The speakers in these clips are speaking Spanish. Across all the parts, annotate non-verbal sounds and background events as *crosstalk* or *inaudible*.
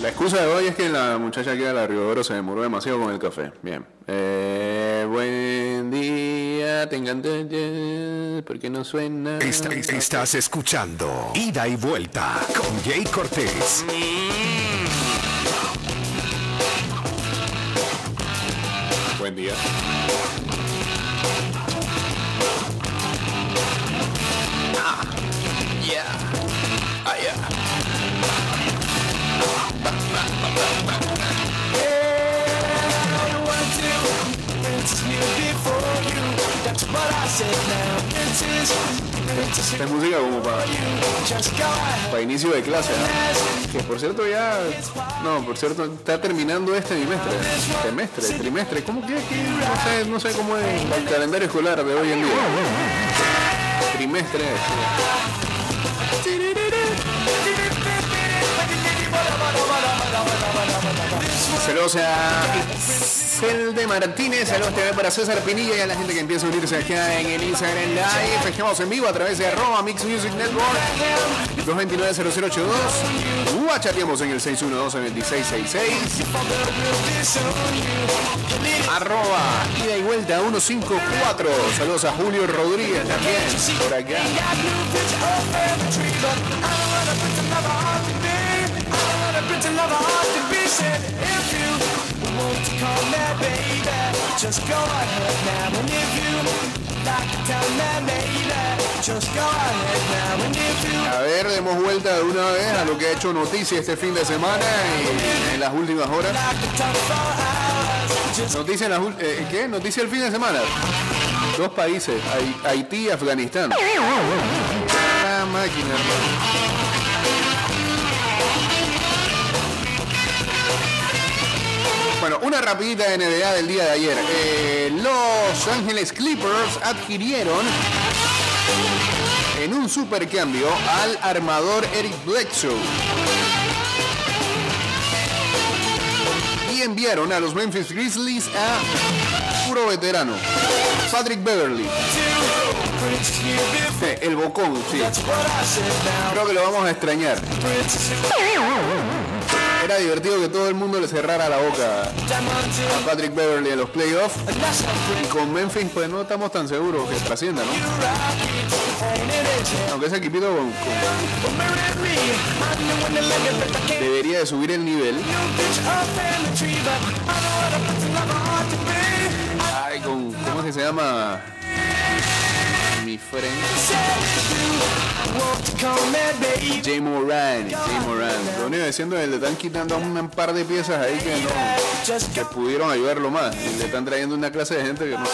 La excusa de hoy es que la muchacha aquí de la Río Oro se demoró demasiado con el café. Bien. Eh, buen día, tengan... ¿Por qué no suena? Estás escuchando Ida y Vuelta con Jay Cortés. Buen día. Es música como para, para inicio de clase. Que por cierto ya... No, por cierto, está terminando este trimestre. Semestre, trimestre. ¿Cómo que? No sé, no sé cómo es el calendario escolar de hoy en día. Trimestre. Saludos a Cel de Martínez, saludos también para César Pinilla y a la gente que empieza a unirse acá en el Instagram Live. Estamos en vivo a través de arroba Mix Music Network 229-0082. Guachateamos en el 612-2666. Arroba ida y vuelta 154. Saludos a Julio Rodríguez también por acá. A ver, demos vuelta de una vez a lo que ha hecho noticia este fin de semana y en las últimas horas. Noticia en las eh, ¿Qué? Noticia el fin de semana. Dos países, Hai- Haití y Afganistán. La máquina. Una rapidita de NBA del día de ayer. Eh, los Ángeles Clippers adquirieron en un supercambio al armador Eric Bledsoe. Y enviaron a los Memphis Grizzlies a puro veterano, Patrick Beverly. Eh, El bocón, sí. Creo que lo vamos a extrañar. Era divertido que todo el mundo le cerrara la boca a Patrick Beverly en los playoffs. Y con Memphis, pues no estamos tan seguros que trascienda, ¿no? Aunque ese equipito con- con- debería de subir el nivel. Ay, con, ¿cómo es que se llama? Mi friend. Jay Moran, Jay Moran. Lo único diciendo que le están quitando un par de piezas ahí que no pudieron ayudarlo más. Y le están trayendo una clase de gente que no.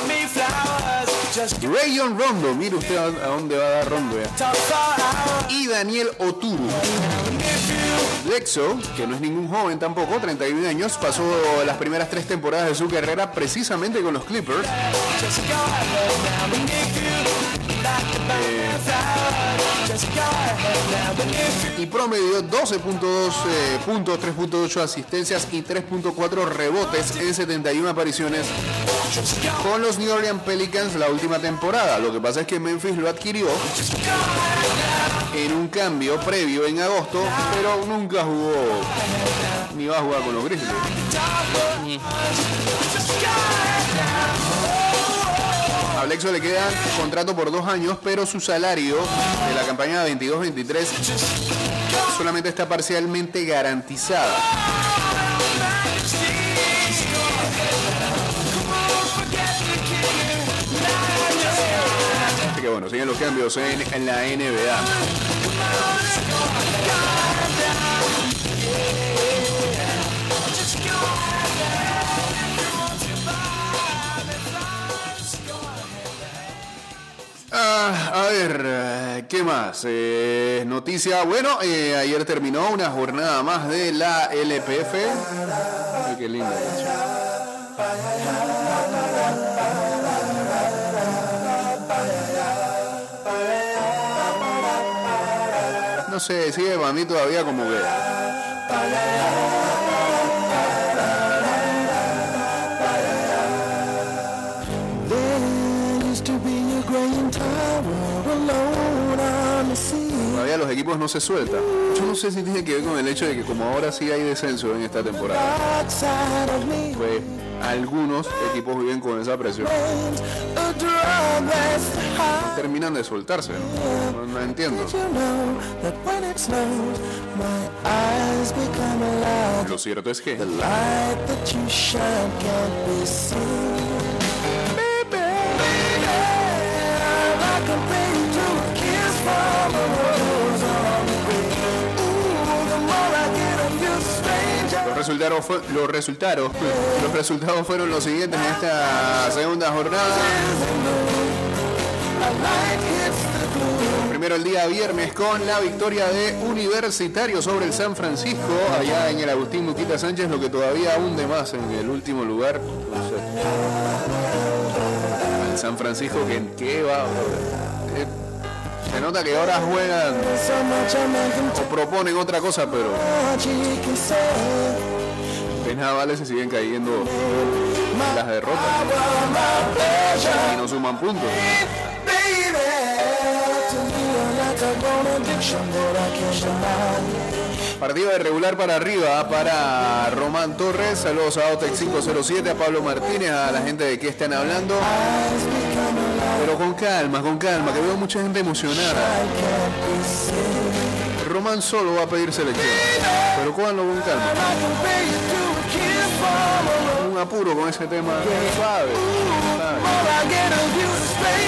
Rayon Rondo, mire usted a, dónde va a dar Rondo. Y Daniel Oturu. Lexo, que no es ningún joven tampoco, 31 años, pasó las primeras tres temporadas de su carrera precisamente con los Clippers. Y promedió 12.2 eh, puntos, 3.8 asistencias y 3.4 rebotes en 71 apariciones con los New Orleans Pelicans la última temporada. Lo que pasa es que Memphis lo adquirió en un cambio previo en agosto, pero nunca jugó ni va a jugar con los Grizzlies. A Blexo le queda contrato por dos años, pero su salario de la campaña 22-23 solamente está parcialmente garantizada. Así que bueno, siguen los cambios en la NBA. A ver, ¿qué más? Eh, noticia, bueno, eh, ayer terminó una jornada más de la LPF. Qué linda. No sé, sigue para mí todavía como que... equipos no no se suelta. Yo no sé si tiene que ver con el hecho de que como ahora sí hay descenso en esta temporada, pues algunos equipos viven con esa presión. Terminan de soltarse, ¿no? No, no entiendo. Lo cierto es que resultados, los resultados, los resultados fueron los siguientes en esta segunda jornada. Primero el día viernes con la victoria de Universitario sobre el San Francisco, allá en el Agustín Muquita Sánchez, lo que todavía hunde más en el último lugar. Al San Francisco, que qué va. Eh, se nota que ahora juegan o proponen otra cosa, pero de nada vale se siguen cayendo las derrotas y no suman puntos. Partido de regular para arriba para Román Torres. Saludos a Otex 507, a Pablo Martínez, a la gente de que están hablando. Pero con calma, con calma, que veo mucha gente emocionada. Román solo va a pedir selección. Pero cójanlo con calma. Un apuro con ese tema. Suave.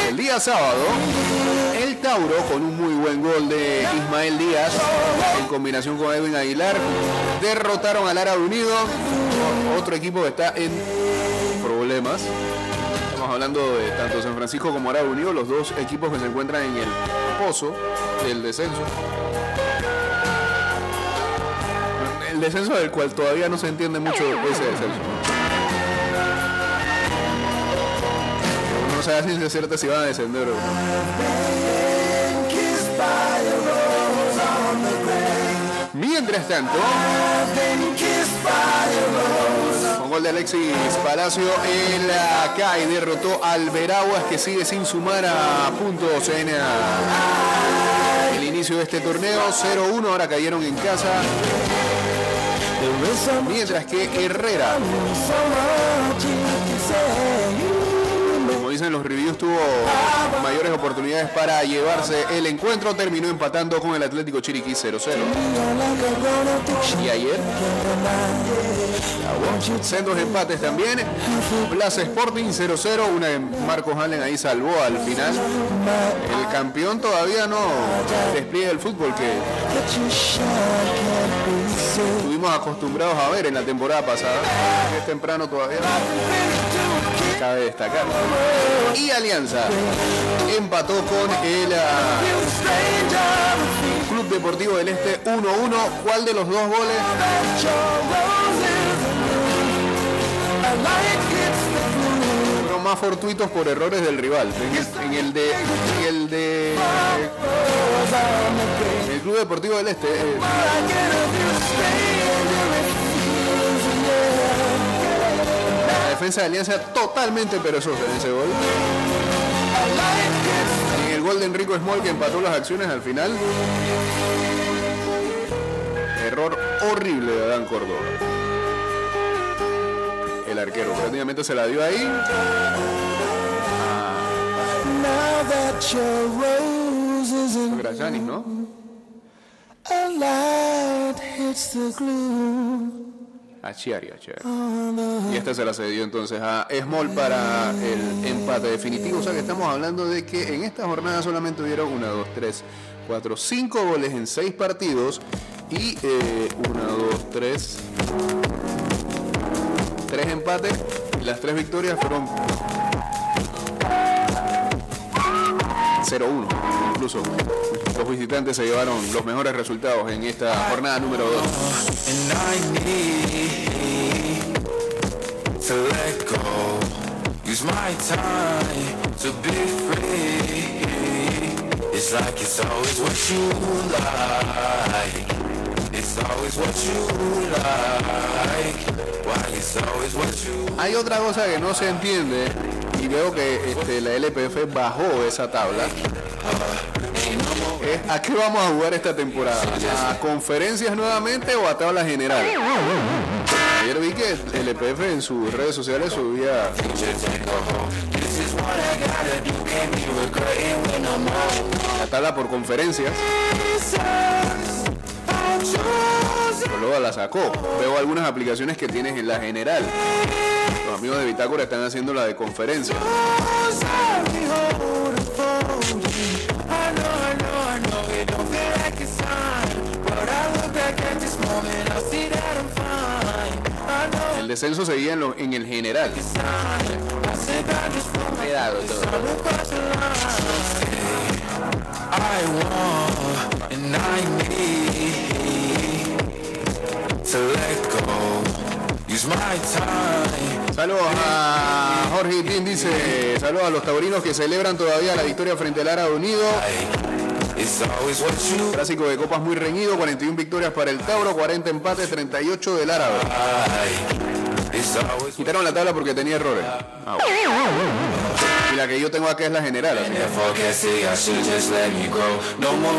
El día sábado, el Tauro con un muy buen gol de Ismael Díaz en combinación con Edwin Aguilar derrotaron al Árabe Unido, otro equipo que está en problemas. Estamos hablando de tanto San Francisco como Árabe Unido, los dos equipos que se encuentran en el pozo del descenso. El descenso del cual todavía no se entiende mucho ese descenso. No se hace ciencia cierta si van a descender. Mientras tanto, con gol de Alexis Palacio, el CAI derrotó al Veraguas que sigue sin sumar a puntos en ah, el inicio de este torneo. 0-1, ahora cayeron en casa. Mientras que Herrera, como dicen los reviews, tuvo mayores oportunidades para llevarse el encuentro. Terminó empatando con el Atlético Chiriquí 0-0. Y ayer, sendos empates también. Plaza Sporting 0-0. Una de Marcos Allen ahí salvó al final. El campeón todavía no despliega el fútbol que estuvimos acostumbrados a ver en la temporada pasada. Es temprano todavía. Cabe destacar. Y Alianza empató con el ah, Club Deportivo del Este 1-1. ¿Cuál de los dos goles? Más fortuitos por errores del rival. En el, de. En el de. El Club Deportivo del Este. eh, La defensa de Alianza totalmente perezosa en ese gol. En el gol de Enrico Small que empató las acciones al final. Error horrible de Adán Córdoba. Arquero prácticamente se la dio ahí. Gracianis, ¿no? A Chiari, a Chiari. Y esta se la cedió entonces a Small para el empate definitivo. O sea que estamos hablando de que en esta jornada solamente hubieron 1, 2, 3, 4, 5 goles en 6 partidos. Y 1, 2, 3, 3 empates. Y las 3 victorias fueron 0-1. Incluso los visitantes se llevaron los mejores resultados en esta jornada número 2. And I need to let go. Use my time to be free. It's like it's always what you like. Hay otra cosa que no se entiende y veo que este, la LPF bajó esa tabla. ¿a qué vamos a jugar esta temporada? ¿A conferencias nuevamente o a tabla general? Ayer vi que el EPF en sus redes sociales subía la tabla por conferencias. Pero luego la sacó. Veo algunas aplicaciones que tienes en la general. Los amigos de Bitácora están haciendo la de conferencia. El descenso seguía en, lo- en el general. Cuidado todo. Saludos a Jorge Itín, dice, saludos a los taurinos que celebran todavía la victoria frente al Árabe Unido. Clásico de copas muy reñido, 41 victorias para el Tauro, 40 empates, 38 del Árabe. Quitaron la tabla porque tenía errores. Ah, bueno. La que yo tengo acá es la general.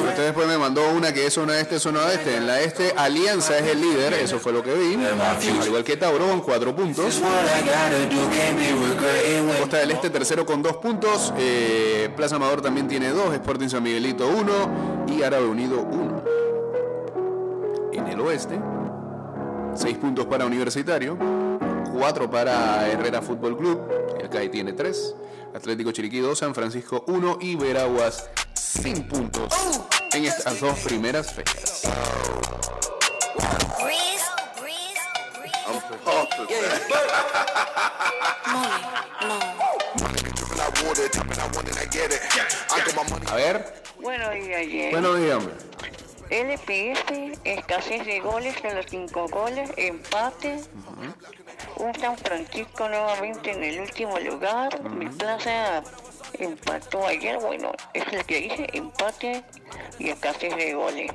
Usted después me mandó una que es zona este, zona este. En la este, Alianza es el líder, eso fue lo que vi. Al igual que Tauro 4 puntos. Costa del Este tercero con 2 puntos. Eh, Plaza Amador también tiene 2. Sporting San Miguelito 1. Y Árabe Unido 1. En el oeste, 6 puntos para Universitario. 4 para Herrera Fútbol Club. El CAI tiene 3. Atlético Chiriquí 2. San Francisco 1. Y Veraguas sin puntos en estas dos primeras fechas. A ver, Bueno, ayer, bueno, dígame. LPF, escasez de goles en los cinco goles, empate. Un San Francisco nuevamente en el último lugar. Mi plaza empató ayer, bueno, es lo que dice, empate y escasez de goles.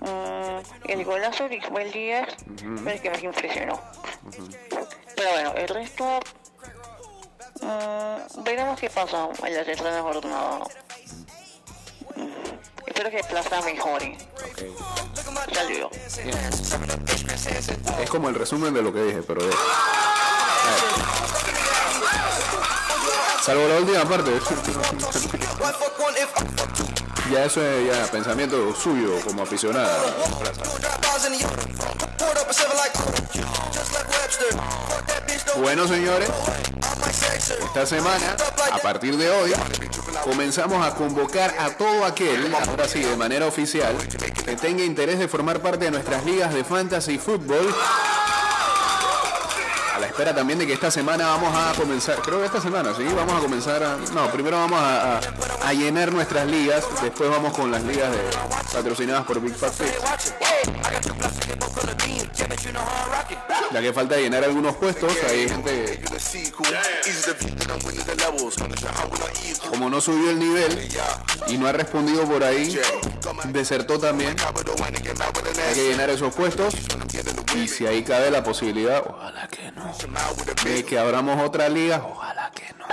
Mm, el golazo de Ismael Díaz fue el que más impresionó. Pero bueno, el resto mm, veremos qué pasa en la tercera jornada. Espero que Plaza mejore. Saludos. Es como el resumen de lo que dije, pero de... Salvo la última parte. *laughs* ya eso es ya pensamiento suyo como aficionada. Bueno, señores, esta semana, a partir de hoy, comenzamos a convocar a todo aquel, ahora sí, de manera oficial, que tenga interés de formar parte de nuestras ligas de fantasy fútbol. A la espera también de que esta semana vamos a comenzar, creo que esta semana, sí, vamos a comenzar a, no, primero vamos a, llenar nuestras ligas, después vamos con las ligas de, patrocinadas por Big Fat. Ya que falta llenar algunos puestos, hay gente como no subió el nivel y no ha respondido por ahí, desertó también. Hay que llenar esos puestos y si ahí cabe la posibilidad, ojalá que no, de que abramos otra liga, ojalá que no.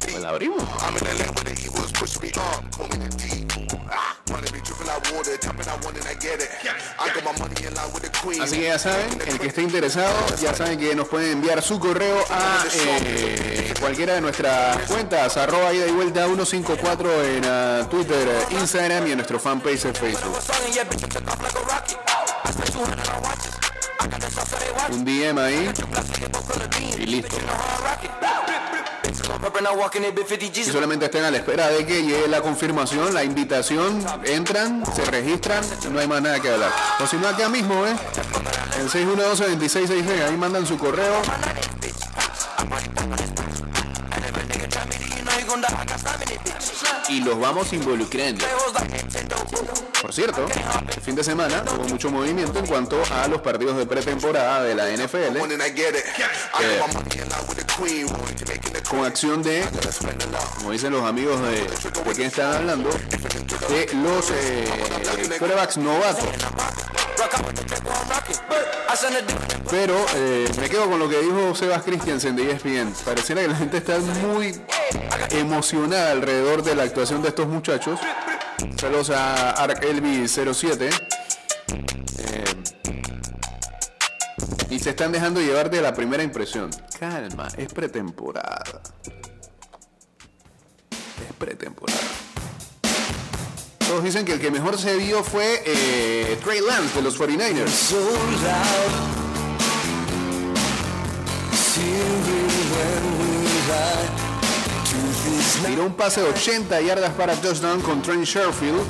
Pues la abrimos. Así que ya saben, el que esté interesado, ya saben que nos pueden enviar su correo a eh, cualquiera de nuestras cuentas, arroba ida y vuelta 154 en ah, Twitter, Instagram y en nuestro fanpage en Facebook. Un DM ahí. Y listo. Y solamente estén a la espera de que llegue la confirmación, la invitación, entran, se registran, no hay más nada que hablar. O si no, acá mismo, ¿eh? El 612-2666, ahí mandan su correo. Y los vamos involucrando. Por cierto, el fin de semana hubo mucho movimiento en cuanto a los partidos de pretemporada de la NFL. con acción de, como dicen los amigos de, de quien están hablando, de los eh, quarterbacks novatos. Pero eh, me quedo con lo que dijo Sebas Christiansen de ESPN. Pareciera que la gente está muy emocionada alrededor de la actuación de estos muchachos. Saludos a Arc Elvi 07. Eh, y se están dejando llevar de la primera impresión. Calma, es pretemporada. Es pretemporada. Todos dicen que el que mejor se vio fue eh, Trey Lance de los 49ers. so loud. Singing when we lie. Truth is not Tiró un pase de 80 yardas para touchdown con Trent Sherfield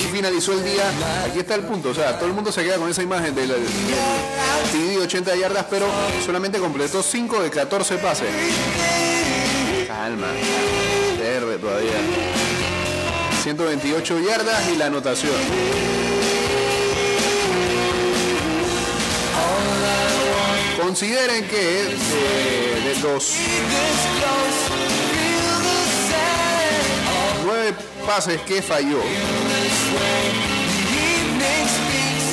y finalizó el día. Aquí está el punto, o sea, todo el mundo se queda con esa imagen del TD de 80 yardas, pero solamente completó 5 de 14 pases. Calma, verde todavía. 128 yardas y la anotación. Consideren que eh, de los nueve pases que falló,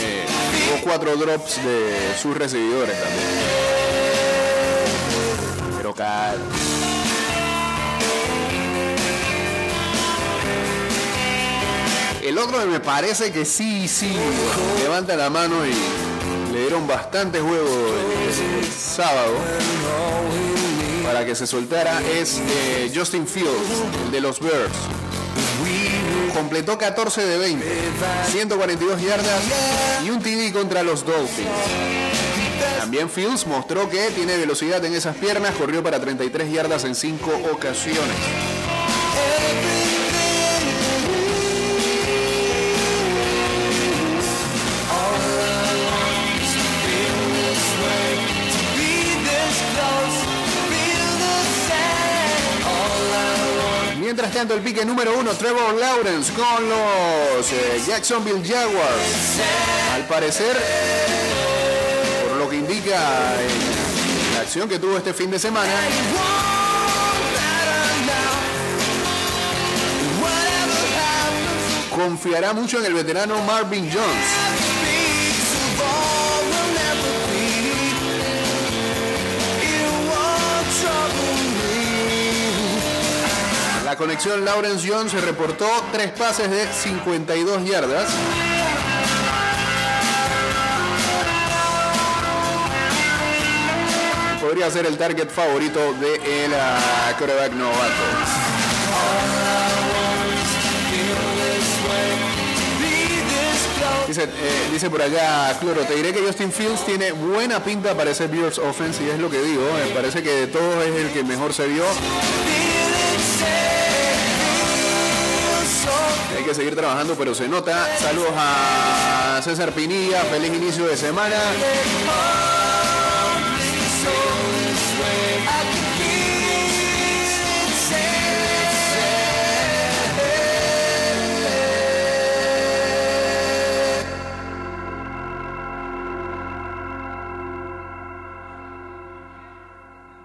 eh, tuvo cuatro drops de sus recibidores también. Otro me parece que sí, sí, levanta la mano y le dieron bastante juego sábado para que se soltara es eh, Justin Fields, el de los Bears. Completó 14 de 20, 142 yardas y un TD contra los Dolphins. También Fields mostró que tiene velocidad en esas piernas, corrió para 33 yardas en 5 ocasiones. Mientras el pique número uno, Trevor Lawrence con los eh, Jacksonville Jaguars. Al parecer, por lo que indica eh, la acción que tuvo este fin de semana, confiará mucho en el veterano Marvin Jones. La conexión Lawrence Jones se reportó tres pases de 52 yardas. Podría ser el target favorito de el ah, quarterback novato. Dice, eh, dice por allá, Cloro, te diré que Justin Fields tiene buena pinta para ese Bears offense y es lo que digo. Me parece que de todos es el que mejor se vio. Hay que seguir trabajando, pero se nota. Saludos a César Pinilla, feliz inicio de semana.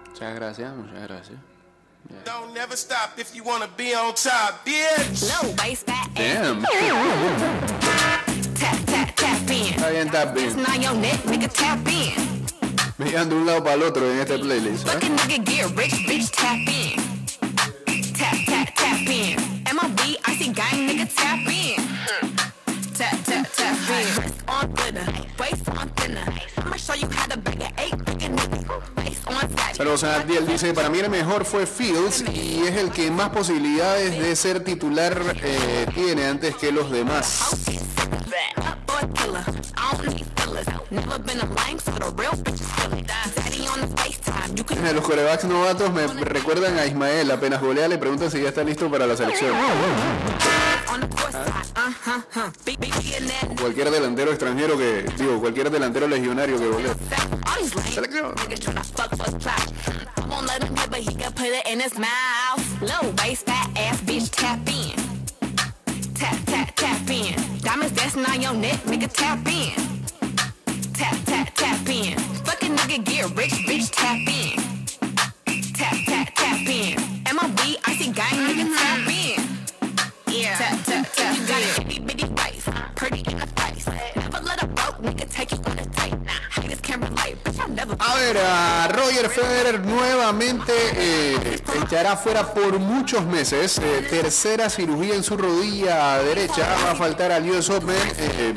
Muchas gracias, muchas gracias. Don't never stop if you wanna be on top, bitch. Low waist, fat. Damn. Tap, tap, tap in. Está bien, está bien. Now your neck, nigga, tap in. Me iban de un lado para el otro en este playlist. ¿eh? Fucking nigga, get rich, bitch, tap in. Tap, tap, tap in. MLB, icy gang, nigga, tap in. Tap, tap, tap in. Wrist on glitter, waist on thinner. I'ma show you how to a Abdiel, dice, para mí el mejor fue Fields y es el que más posibilidades de ser titular eh, tiene antes que los demás. Boy killer, I don't need fillers. Never been a lame, so the real bitch is feeling. Daddy on the FaceTime, you can Eh, Los corebacks novatos me recuerdan a Ismael, apenas golea le preguntan si ya está listo para la selección. on the course side. Uh huh, huh. Big, big, big in that Cualquier delantero extranjero que, digo, cualquier delantero legionario que golea. Selección. niggas tryna fuck for clout. I won't let him hit, but he can put it in his mouth. Low waist, fat ass bitch, tap in. Tap, tap, tap in. Diamonds dancing on your neck, nigga, tap in. Tap, tap, tap in. Fucking nigga, get rich, bitch, tap in. Tap, tap, tap in. MLB, icy gang, nigga, mm-hmm. tap in. Yeah. Tap, tap, tap you got a itty bitty waist, pretty in the face. A ver, a Roger Federer nuevamente eh, estará fuera por muchos meses. Eh, tercera cirugía en su rodilla derecha. Va a faltar al US Open. eh,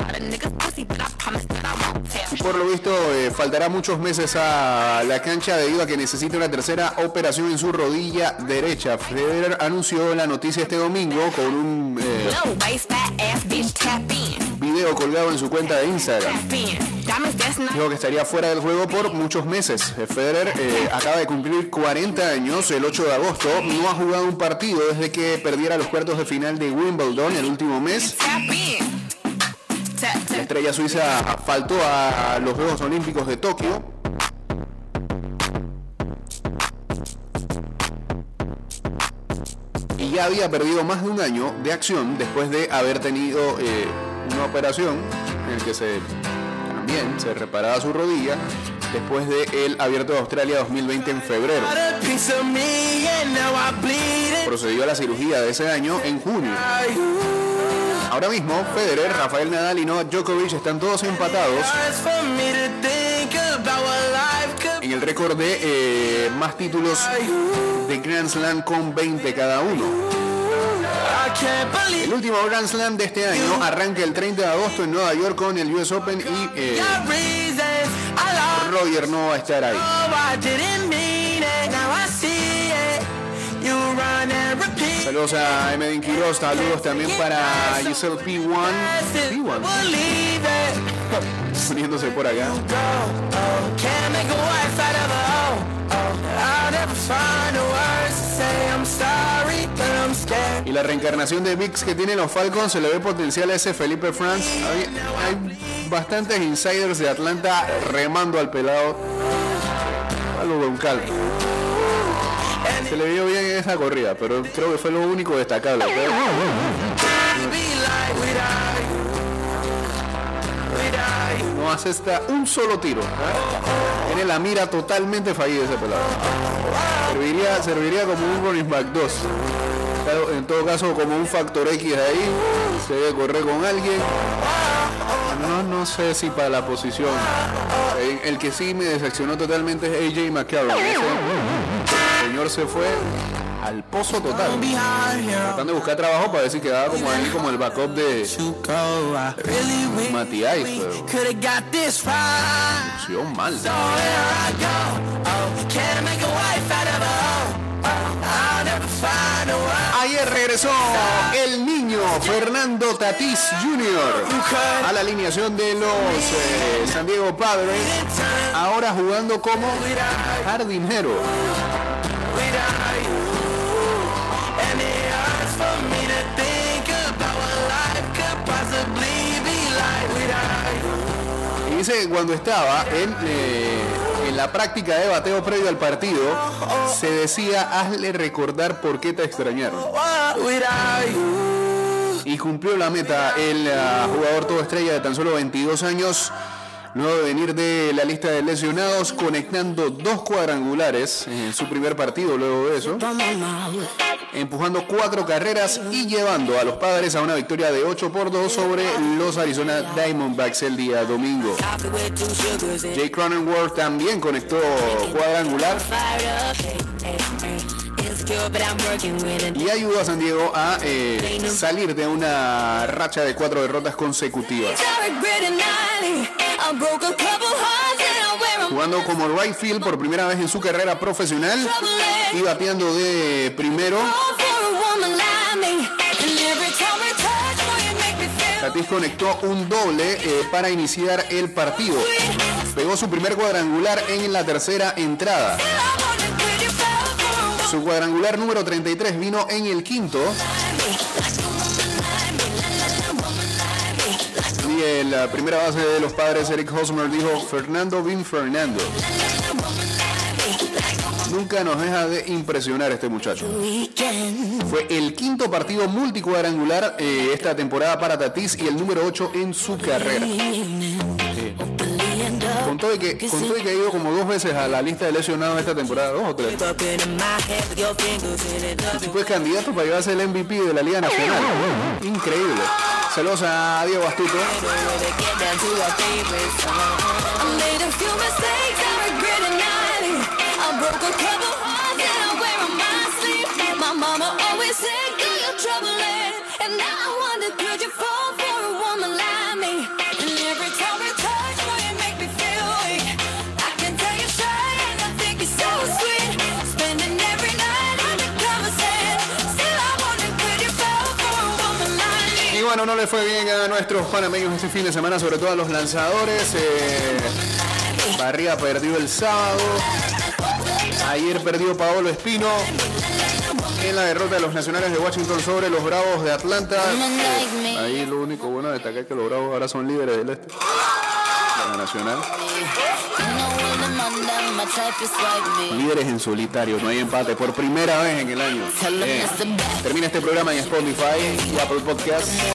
y por lo visto eh, faltará muchos meses a la cancha debido a que necesita una tercera operación en su rodilla derecha. Federer anunció la noticia este domingo con un colgado en su cuenta de Instagram. Dijo que estaría fuera del juego por muchos meses. Federer eh, acaba de cumplir 40 años el 8 de agosto. No ha jugado un partido desde que perdiera los cuartos de final de Wimbledon el último mes. estrella suiza faltó a los Juegos Olímpicos de Tokio. Y ya había perdido más de un año de acción después de haber tenido eh, una operación en el que se también se reparaba su rodilla después del Abierto de Australia 2020 en febrero. Procedió a la cirugía de ese año en junio. Ahora mismo, Federer, Rafael Nadal y Novak Djokovic están todos empatados en el récord de eh, más títulos de Grand Slam con 20 cada uno. El último Grand Slam de este año arranca el 30 de agosto en Nueva York con el US Open y eh. Roger no va a estar ahí. Saludos a Emedin Quiroz, saludos también para Giselle P1, P1 Believe it. poniéndose por acá. A a. Y la reencarnación de Vix que tienen los Falcons se le ve potencial a ese Felipe Franz. Hay, bastantes insiders de Atlanta remando al pelado. Algo con calma. Se le vio bien en esa corrida, pero creo que fue lo único destacable. No asesta un solo tiro. ¿eh? Tiene la mira totalmente fallida ese pelado. Serviría, serviría como un running back 2. En todo caso, como un factor X ahí. Se debe correr con alguien. No, no sé si para la posición. El que sí me decepcionó totalmente es AJ McCarron. Ese señor se fue al pozo total. Tratando de buscar trabajo para decir que quedaba como ahí como el backup de Matías. Pero mal. Ayer regresó el niño Fernando Tatís Jr. a la alineación de los eh, San Diego Padres, ahora jugando como jardinero. Y dice que cuando estaba en, eh, la práctica de bateo previo al partido, se decía, hazle recordar por qué te extrañaron. Y cumplió la meta el ah, jugador todo estrella de tan solo 22 años. Luego de venir de la lista de lesionados, conectando dos cuadrangulares en su primer partido luego de eso, empujando cuatro carreras y llevando a los padres a una victoria de 8 por 2 sobre los Arizona Diamondbacks el día domingo. Jay Cronenworth también conectó cuadrangular y ayudó a San Diego a eh, salir de una racha de cuatro derrotas consecutivas. Jugando como right field por primera vez en su carrera profesional y bateando de primero, Tatis conectó un doble eh, para iniciar el partido. Pegó su primer cuadrangular en la tercera entrada. Su cuadrangular número 33 vino en el quinto. Y en la primera base de los padres, Eric Hosmer, dijo Fernando Vin Fernando. Nunca nos deja de impresionar este muchacho. Fue el quinto partido multicuadrangular eh, esta temporada para Tatis y el número 8 en su carrera. Con todo, y que, con todo y que ha ido como dos veces a la lista de lesionados esta temporada, dos o tres. El tipo es candidato para llevarse el MVP de la Liga Nacional. Increíble. Saludos a Diego Astuto. Bueno, no le fue bien a nuestros panameños este fin de semana, sobre todo a los lanzadores. Eh, Barría perdió el sábado. Ayer perdió Paolo Espino en la derrota de los nacionales de Washington sobre los Bravos de Atlanta. Eh, ahí lo único bueno de destacar es que los Bravos ahora son líderes del este. De la nacional. Líderes en solitario, no hay empate por primera vez en el año. Termina este programa en Spotify y Apple Podcast.